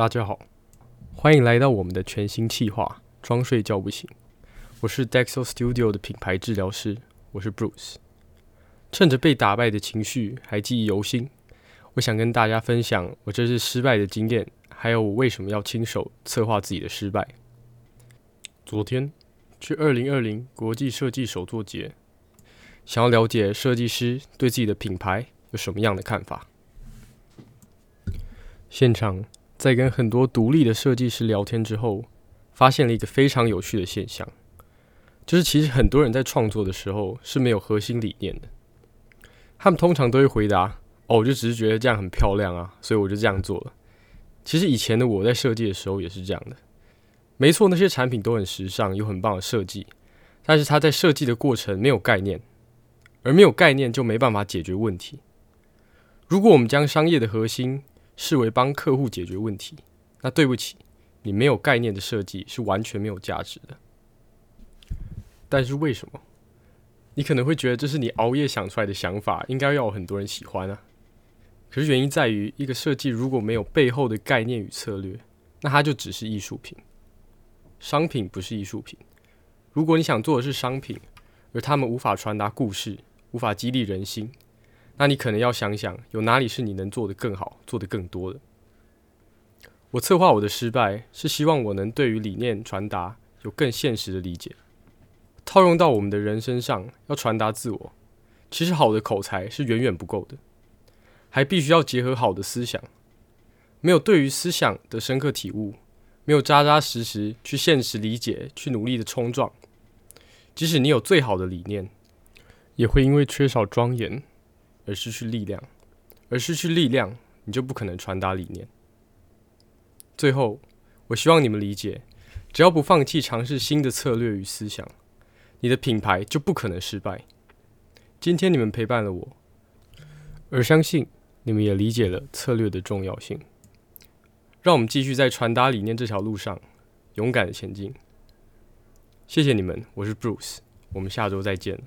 大家好，欢迎来到我们的全新企划“装睡觉不醒”。我是 Dexo Studio 的品牌治疗师，我是 Bruce。趁着被打败的情绪还记忆犹新，我想跟大家分享我这次失败的经验，还有我为什么要亲手策划自己的失败。昨天去二零二零国际设计手作节，想要了解设计师对自己的品牌有什么样的看法。现场在跟很多独立的设计师聊天之后，发现了一个非常有趣的现象，就是其实很多人在创作的时候是没有核心理念的。他们通常都会回答：“哦，我就只是觉得这样很漂亮啊，所以我就这样做了。”其实以前的我在设计的时候也是这样的。没错，那些产品都很时尚，有很棒的设计，但是他在设计的过程没有概念，而没有概念就没办法解决问题。如果我们将商业的核心，视为帮客户解决问题，那对不起，你没有概念的设计是完全没有价值的。但是为什么？你可能会觉得这是你熬夜想出来的想法，应该要有很多人喜欢啊。可是原因在于，一个设计如果没有背后的概念与策略，那它就只是艺术品。商品不是艺术品。如果你想做的是商品，而他们无法传达故事，无法激励人心。那你可能要想想，有哪里是你能做得更好、做得更多的。我策划我的失败，是希望我能对于理念传达有更现实的理解，套用到我们的人身上，要传达自我。其实好的口才是远远不够的，还必须要结合好的思想。没有对于思想的深刻体悟，没有扎扎实实去现实理解、去努力的冲撞，即使你有最好的理念，也会因为缺少庄严。而失去力量，而失去力量，你就不可能传达理念。最后，我希望你们理解，只要不放弃尝试新的策略与思想，你的品牌就不可能失败。今天你们陪伴了我，而相信你们也理解了策略的重要性。让我们继续在传达理念这条路上勇敢的前进。谢谢你们，我是 Bruce，我们下周再见。